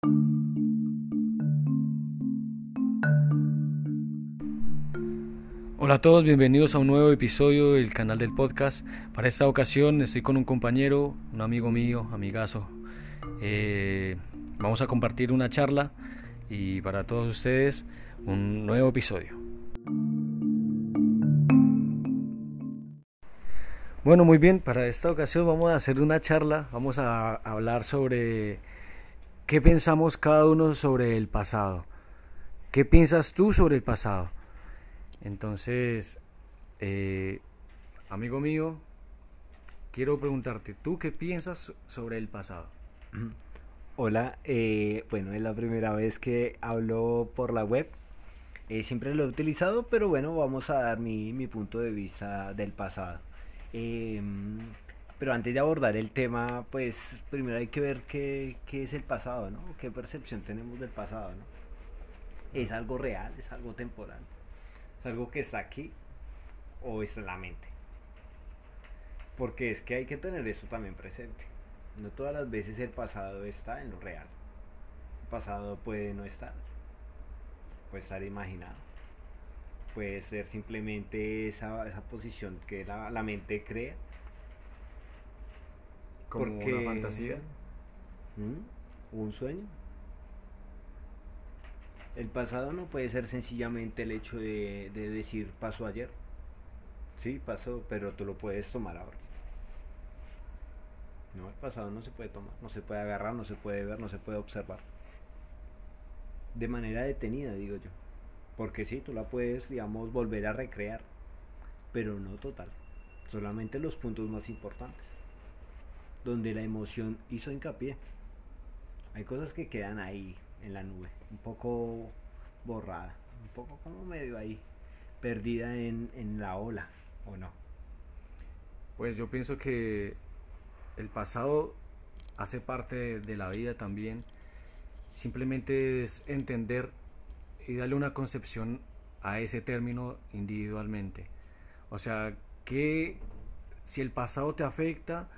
Hola a todos, bienvenidos a un nuevo episodio del canal del podcast. Para esta ocasión estoy con un compañero, un amigo mío, amigazo. Eh, vamos a compartir una charla y para todos ustedes un nuevo episodio. Bueno, muy bien, para esta ocasión vamos a hacer una charla, vamos a hablar sobre qué pensamos cada uno sobre el pasado. ¿Qué piensas tú sobre el pasado? Entonces, eh, amigo mío, quiero preguntarte, ¿tú qué piensas sobre el pasado? Hola, eh, bueno, es la primera vez que hablo por la web. Eh, siempre lo he utilizado, pero bueno, vamos a dar mi, mi punto de vista del pasado. Em, pero antes de abordar el tema, pues primero hay que ver qué, qué es el pasado, ¿no? ¿Qué percepción tenemos del pasado, ¿no? ¿Es algo real? ¿Es algo temporal? ¿Es algo que está aquí? ¿O está en la mente? Porque es que hay que tener eso también presente. No todas las veces el pasado está en lo real. El pasado puede no estar. Puede estar imaginado. Puede ser simplemente esa, esa posición que la, la mente crea. Como Porque- una fantasía. ¿Mm? ¿Un sueño? El pasado no puede ser sencillamente el hecho de, de decir pasó ayer. Sí, pasó, pero tú lo puedes tomar ahora. No, el pasado no se puede tomar, no se puede agarrar, no se puede ver, no se puede observar. De manera detenida, digo yo. Porque sí, tú la puedes, digamos, volver a recrear, pero no total. Solamente los puntos más importantes donde la emoción hizo hincapié. Hay cosas que quedan ahí en la nube, un poco borrada, un poco como medio ahí, perdida en, en la ola, ¿o no? Pues yo pienso que el pasado hace parte de la vida también. Simplemente es entender y darle una concepción a ese término individualmente. O sea, que si el pasado te afecta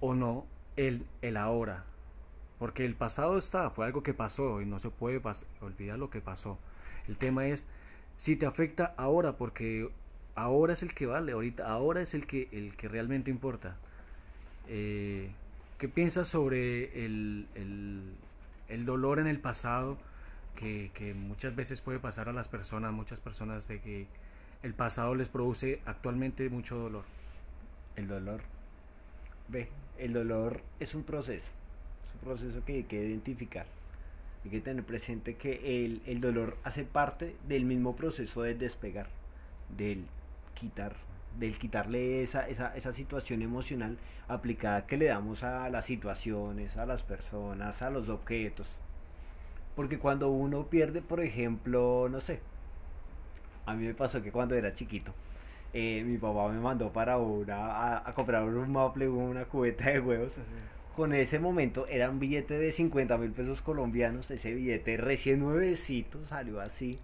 o no, el, el ahora. Porque el pasado está, fue algo que pasó y no se puede pas- olvidar lo que pasó. El tema es si te afecta ahora, porque ahora es el que vale, ahorita, ahora es el que, el que realmente importa. Eh, ¿Qué piensas sobre el, el- el dolor en el pasado que, que muchas veces puede pasar a las personas, muchas personas de que el pasado les produce actualmente mucho dolor? El dolor. Ve, el dolor es un proceso, es un proceso que hay que identificar. Hay que tener presente que el, el dolor hace parte del mismo proceso de despegar, del quitar, del quitarle esa, esa, esa situación emocional aplicada que le damos a las situaciones, a las personas, a los objetos. Porque cuando uno pierde, por ejemplo, no sé, a mí me pasó que cuando era chiquito, eh, mi papá me mandó para una, a, a comprar un maple, una cubeta de huevos. Con ese momento era un billete de 50 mil pesos colombianos. Ese billete recién nuevecito salió así.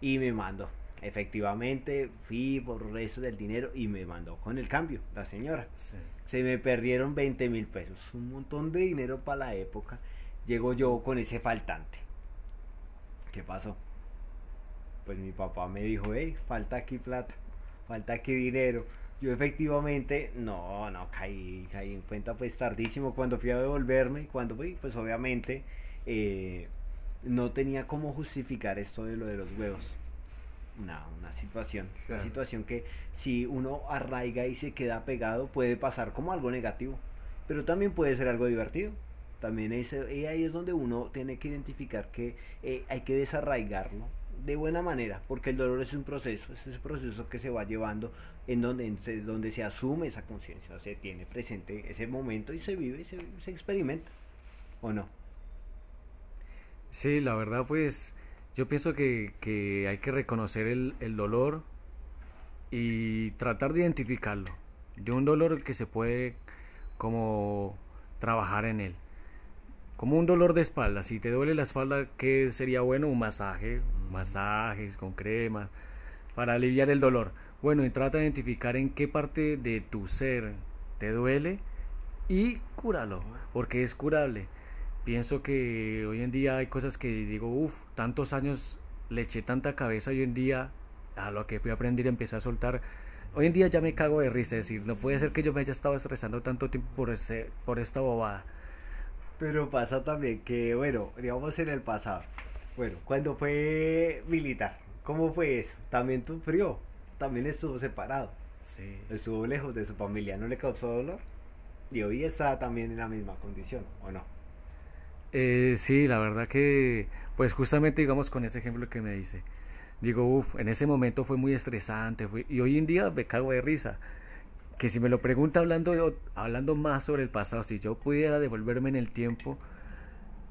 Y me mandó. Efectivamente, fui por el resto del dinero y me mandó con el cambio, la señora. Sí. Se me perdieron 20 mil pesos. Un montón de dinero para la época. Llego yo con ese faltante. ¿Qué pasó? Pues mi papá me dijo, hey, falta aquí plata, falta aquí dinero. Yo efectivamente, no, no, caí, caí en cuenta pues tardísimo cuando fui a devolverme, cuando fui, pues obviamente eh, no tenía cómo justificar esto de lo de los huevos. Una, una situación, Claro. una situación que si uno arraiga y se queda pegado puede pasar como algo negativo, pero también puede ser algo divertido. También es, y ahí es donde uno tiene que identificar que eh, hay que desarraigarlo de buena manera, porque el dolor es un proceso, es ese proceso que se va llevando en donde, en donde se asume esa conciencia, se tiene presente ese momento y se vive y se, se experimenta, ¿o no? Sí, la verdad pues yo pienso que, que hay que reconocer el, el dolor y tratar de identificarlo. De un dolor que se puede como trabajar en él. Como un dolor de espalda. Si te duele la espalda, ¿qué sería bueno? Un masaje, masajes con cremas para aliviar el dolor. Bueno, y trata de identificar en qué parte de tu ser te duele y cúralo, porque es curable. pienso que hoy en día hay cosas que digo, uff, tantos años le eché tanta cabeza hoy en día a lo que fui a aprender empecé a soltar. Hoy en día ya me cago de risa, es decir, no puede ser que yo me haya estado estresando tanto tiempo por, ese, por esta bobada. Pero pasa también que, bueno, digamos en el pasado, bueno, cuando fue militar, ¿cómo fue eso? También sufrió, también estuvo separado, Sí. estuvo lejos de su familia, ¿no le causó dolor? Y hoy está también en la misma condición, ¿o no? Eh, sí, la verdad que, pues justamente digamos con ese ejemplo que me dice, digo, uff, en ese momento fue muy estresante, fue- y hoy en día me cago de risa. Que si me lo pregunta hablando, hablando más sobre el pasado, si yo pudiera devolverme en el tiempo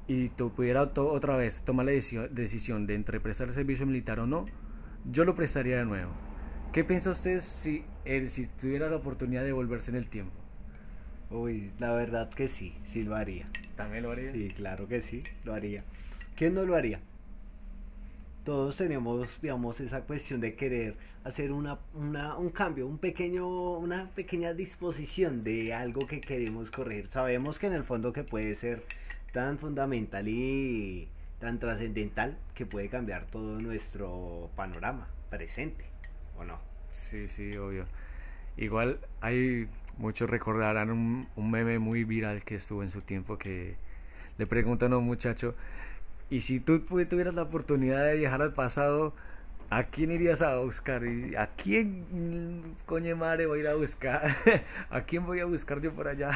y tú pudiera otra vez tomar la decisión, decisión de entre prestar el servicio militar o no, yo lo prestaría de nuevo. ¿Qué piensa usted si, él, si tuviera la oportunidad de devolverse en el tiempo? Uy, la verdad que sí, sí lo haría. ¿También lo haría? Sí, claro que sí, lo haría. ¿Quién no lo haría? Todos tenemos, digamos, esa cuestión de querer hacer una, una, un cambio, un pequeño, una pequeña disposición de algo que queremos corregir. Sabemos que en el fondo que puede ser tan fundamental y tan trascendental que puede cambiar todo nuestro panorama presente, ¿o no? Sí, sí, obvio. Igual hay muchos recordarán un, un meme muy viral que estuvo en su tiempo que le preguntan a un muchacho, y si tú tuvieras la oportunidad de viajar al pasado, ¿a quién irías a buscar? ¿Y ¿A quién, mm, coño madre, voy a ir a buscar? ¿A quién voy a buscar yo por allá?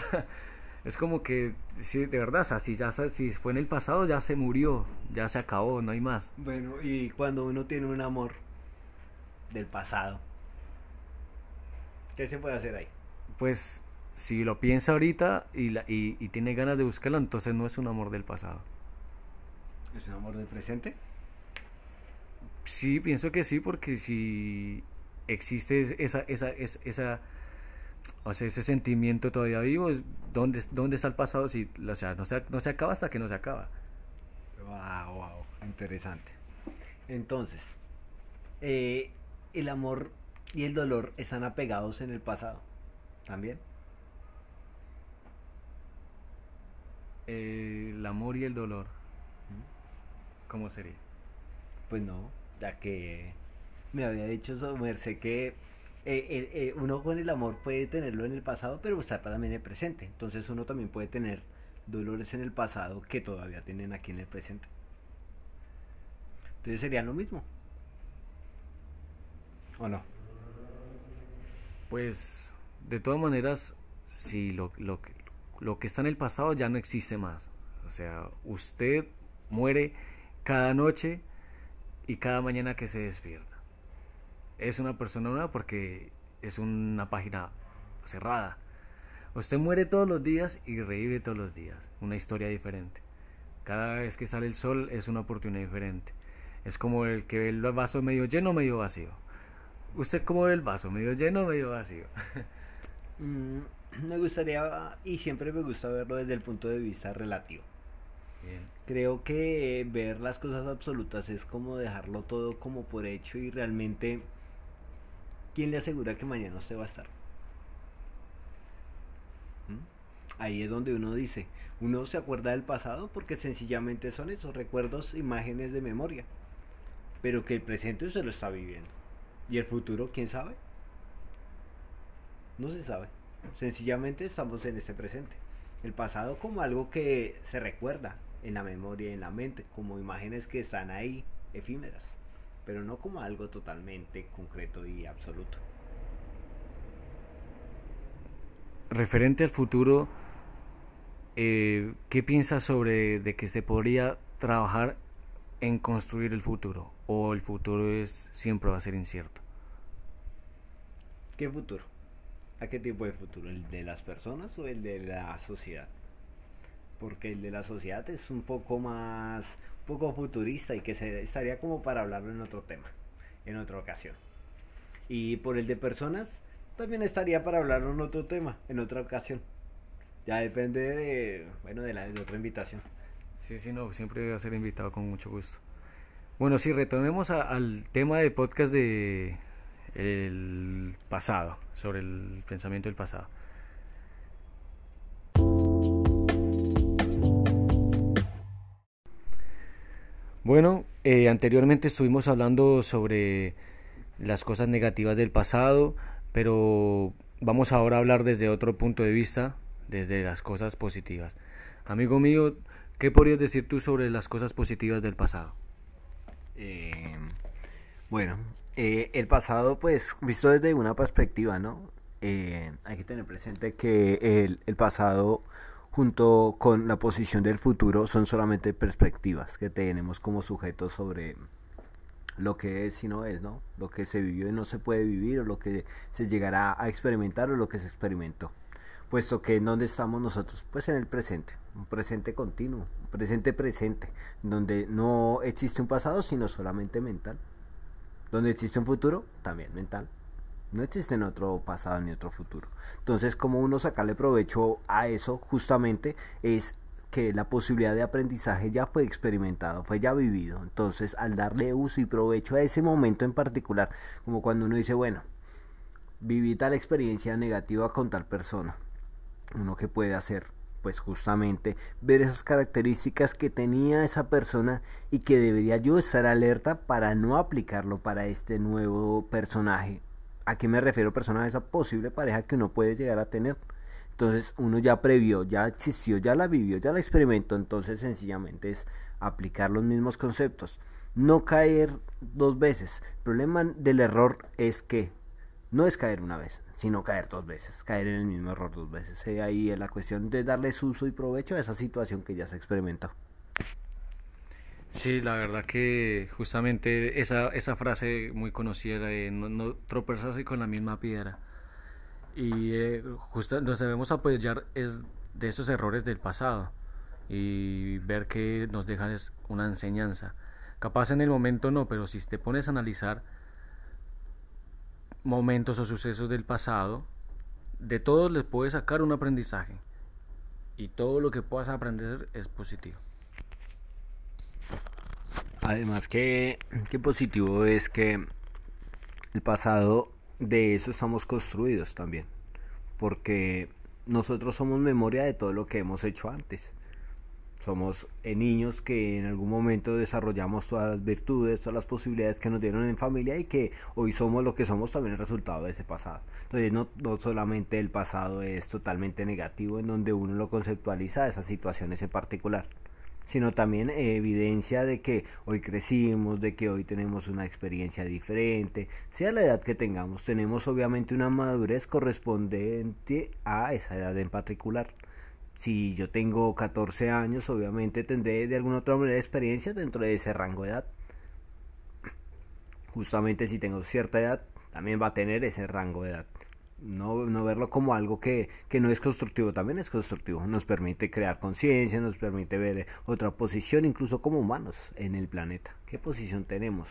Es como que, sí, de verdad, o sea, si, ya, si fue en el pasado, ya se murió, ya se acabó, no hay más. Bueno, y cuando uno tiene un amor del pasado, ¿qué se puede hacer ahí? Pues si lo piensa ahorita y, la- y, y tiene ganas de buscarlo, entonces no es un amor del pasado. ¿Es un amor del presente? Sí, pienso que sí, porque si existe esa, esa, esa, esa- o sea, ese sentimiento todavía vivo, ¿dónde, dónde está el pasado? Si, o sea, no se, no se acaba hasta que no se acaba. Wow, wow, interesante. Entonces, eh, el amor y el dolor están apegados en el pasado. ¿También? Eh, el amor y el dolor, ¿cómo sería? Pues no, ya que me había dicho su merced que eh, el- eh, uno con el amor puede tenerlo en el pasado, pero estar también en el presente. Entonces uno también puede tener dolores en el pasado que todavía tienen aquí en el presente. Entonces sería lo mismo. ¿O no? Pues, de todas maneras, si lo que está en el pasado ya no existe más. O sea, usted muere cada noche y cada mañana que se despierta. Es una persona nueva porque es una página cerrada. Usted muere todos los días y revive todos los días. Una historia diferente. Cada vez que sale el sol es una oportunidad diferente. Es como el que ve el vaso medio lleno o medio vacío. ¿Usted cómo ve el vaso? ¿Medio lleno o medio vacío? Mm, me gustaría, y siempre me gusta verlo desde el punto de vista relativo. Bien. Creo que ver las cosas absolutas es como dejarlo todo como por hecho y realmente, ¿quién le asegura que mañana usted va a estar? ¿Mm? Ahí es donde uno dice, uno se acuerda del pasado porque sencillamente son esos recuerdos, imágenes de memoria, pero que el presente usted lo está viviendo. ¿Y el futuro, quién sabe? No se sabe. Sencillamente estamos en este presente. El pasado como algo que se recuerda en la memoria en la mente, como imágenes que están ahí, efímeras, pero no como algo totalmente concreto y absoluto. Referente al futuro, eh, ¿qué piensas sobre de que se podría trabajar en construir el futuro? ¿O el futuro es siempre va a ser incierto? ¿Qué futuro? ¿A qué tipo de futuro? ¿El de las personas o el de la sociedad? Porque el de la sociedad es un poco más, un poco futurista y que se, estaría como para hablarlo en otro tema, en otra ocasión. Y por el de personas, también estaría para hablarlo en otro tema, en otra ocasión. Ya depende de, bueno, de la de otra invitación. Sí, sí, no, siempre va a ser invitado con mucho gusto. Bueno, sí, retomemos al tema de podcast de el pasado, sobre el pensamiento del pasado. Bueno, eh, anteriormente estuvimos hablando sobre las cosas negativas del pasado, pero vamos ahora a hablar desde otro punto de vista, desde las cosas positivas. Amigo mío, ¿qué podrías decir tú sobre las cosas positivas del pasado? Eh, bueno, eh, el pasado, pues, visto desde una perspectiva, ¿no? Eh, hay que tener presente que el pasado junto con la posición del futuro son solamente perspectivas que tenemos como sujetos sobre lo que es y no es, ¿no? Lo que se vivió y no se puede vivir, o lo que se llegará a experimentar o lo que se experimentó. Puesto que en donde estamos nosotros, pues en el presente, un presente continuo, un presente presente, donde no existe un pasado, sino solamente mental. Donde existe un futuro, también mental. No existe otro pasado ni otro futuro. Entonces, como uno sacarle provecho a eso, justamente es que la posibilidad de aprendizaje ya fue experimentado, fue ya vivido. Entonces, al darle uso y provecho a ese momento en particular, como cuando uno dice, bueno, viví tal experiencia negativa con tal persona, uno que puede hacer, pues justamente ver esas características que tenía esa persona y que debería yo estar alerta para no aplicarlo para este nuevo personaje ¿A qué me refiero persona a esa posible pareja que uno puede llegar a tener? Entonces uno ya previó, ya existió, ya la vivió, ya la experimentó, entonces sencillamente es aplicar los mismos conceptos. No caer dos veces. El problema del error es que no es caer una vez, sino caer dos veces, caer en el mismo error dos veces. Y ahí es la cuestión de darles uso y provecho a esa situación que ya se experimentó. Sí, la verdad que justamente esa, esa frase muy conocida de no, no tropezarse con la misma piedra. Y eh, justo nos debemos apoyar es de esos errores del pasado y ver que nos dejan es una enseñanza. Capaz en el momento no, pero si te pones a analizar momentos o sucesos del pasado, de todos les puedes sacar un aprendizaje. Y todo lo que puedas aprender es positivo. Además que, positivo es que el pasado de eso estamos construidos también, porque nosotros somos memoria de todo lo que hemos hecho antes. Somos eh, niños que en algún momento desarrollamos todas las virtudes, todas las posibilidades que nos dieron en familia y que hoy somos lo que somos también el resultado de ese pasado. Entonces no, no solamente el pasado es totalmente negativo en donde uno lo conceptualiza esas situaciones en particular sino también evidencia de que hoy crecimos, de que hoy tenemos una experiencia diferente, sea la edad que tengamos, tenemos obviamente una madurez correspondiente a esa edad en particular. Si yo tengo 14 años, obviamente tendré de alguna otra manera experiencia dentro de ese rango de edad. Justamente si tengo cierta edad, también va a tener ese rango de edad no, no verlo como algo que, que, no es constructivo, también es constructivo, nos permite crear conciencia, nos permite ver otra posición, incluso como humanos en el planeta. ¿Qué posición tenemos?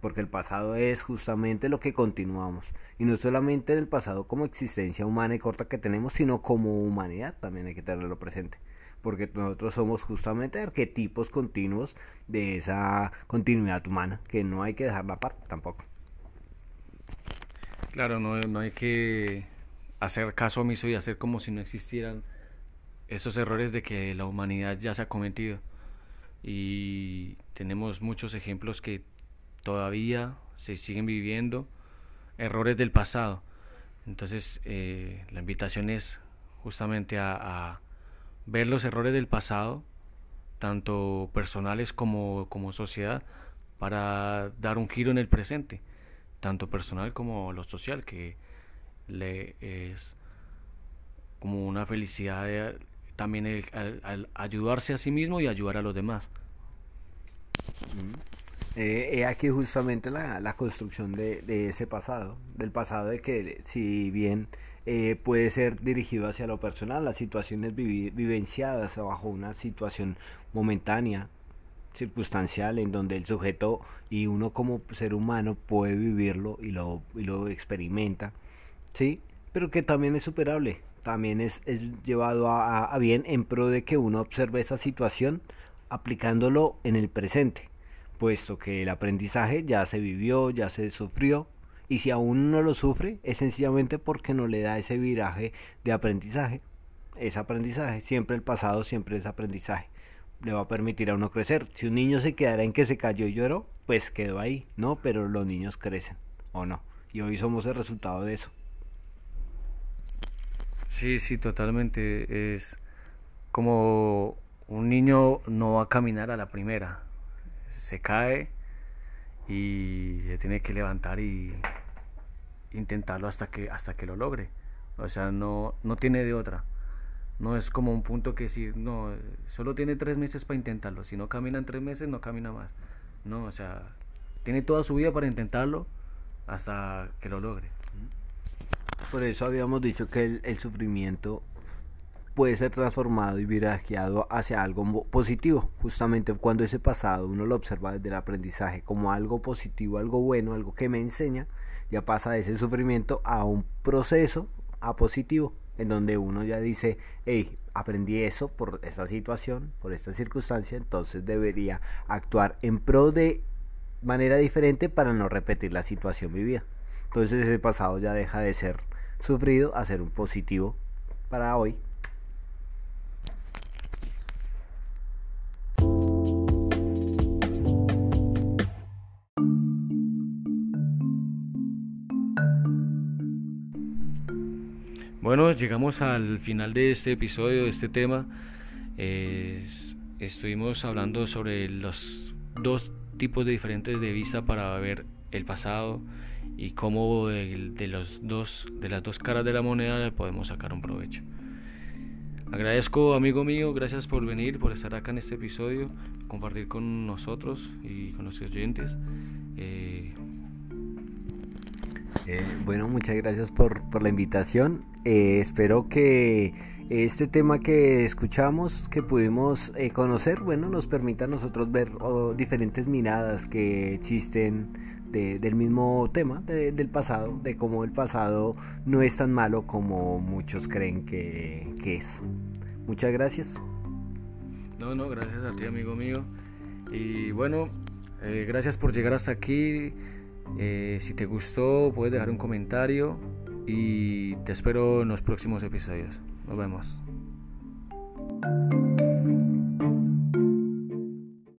Porque el pasado es justamente lo que continuamos, y no solamente en el pasado como existencia humana y corta que tenemos, sino como humanidad también hay que tenerlo presente porque nosotros somos justamente arquetipos continuos de esa continuidad humana, que no hay que dejarla aparte tampoco. Claro, no, no hay que hacer caso omiso y hacer como si no existieran esos errores de que la humanidad ya se ha cometido. Y tenemos muchos ejemplos que todavía se siguen viviendo, errores del pasado. Entonces, eh, la invitación es justamente a, a, ver los errores del pasado, tanto personales como, como sociedad, para dar un giro en el presente tanto personal como lo social, que le es como una felicidad también el, al, ayudarse a sí mismo y ayudar a los demás. Eh, aquí justamente la, la construcción de, de, ese pasado, del pasado de que si bien eh, puede ser dirigido hacia lo personal, las situaciones vivenciadas bajo una situación momentánea, circunstancial en donde el sujeto y uno como ser humano puede vivirlo y lo, y lo experimenta, ¿sí? Pero que también es superable, también es, es llevado a, a, bien en pro de que uno observe esa situación aplicándolo en el presente, puesto que el aprendizaje ya se vivió, ya se sufrió, y si aún no lo sufre es sencillamente porque no le da ese viraje de aprendizaje, es aprendizaje, siempre el pasado, siempre es aprendizaje le va a permitir a uno crecer. Si un niño se quedara en que se cayó y lloró, pues quedó ahí, ¿no? Pero los niños crecen, ¿o no? Y hoy somos el resultado de eso. Sí, sí, totalmente. Es como un niño no va a caminar a la primera. Se cae y se tiene que levantar y intentarlo hasta que hasta que lo logre. O sea, no, no tiene de otra. No es como un punto que decir, no, solo tiene tres meses para intentarlo. Si no camina en tres meses, no camina más. No, o sea, tiene toda su vida para intentarlo hasta que lo logre. Por eso habíamos dicho que el, el sufrimiento puede ser transformado y virajeado hacia algo positivo, justamente cuando ese pasado uno lo observa desde el aprendizaje como algo positivo, algo bueno, algo que me enseña, ya pasa de ese sufrimiento a un proceso a positivo, en donde uno ya dice, hey, aprendí eso por esa situación, por esta circunstancia, entonces debería actuar en pro de manera diferente para no repetir la situación vivida. Entonces ese pasado ya deja de ser sufrido a ser un positivo para hoy. Bueno, llegamos al final de este episodio, de este tema. estuvimos hablando sobre los dos tipos de diferentes de vista para ver el pasado y cómo de, los dos, de las dos caras de la moneda le podemos sacar un provecho. Agradezco, amigo mío, gracias por venir, por estar acá en este episodio, compartir con nosotros y con los oyentes. Eh, eh, bueno, muchas gracias por, la invitación. Eh, espero que este tema que escuchamos, que pudimos eh, conocer, bueno, nos permita a nosotros ver oh, diferentes miradas que existen del mismo tema, del pasado, de cómo el pasado no es tan malo como muchos creen que, que es. Muchas gracias. No, no, gracias a ti, amigo mío. Y bueno, gracias por llegar hasta aquí. Eh, si te gustó, puedes dejar un comentario y te espero en los próximos episodios. Nos vemos.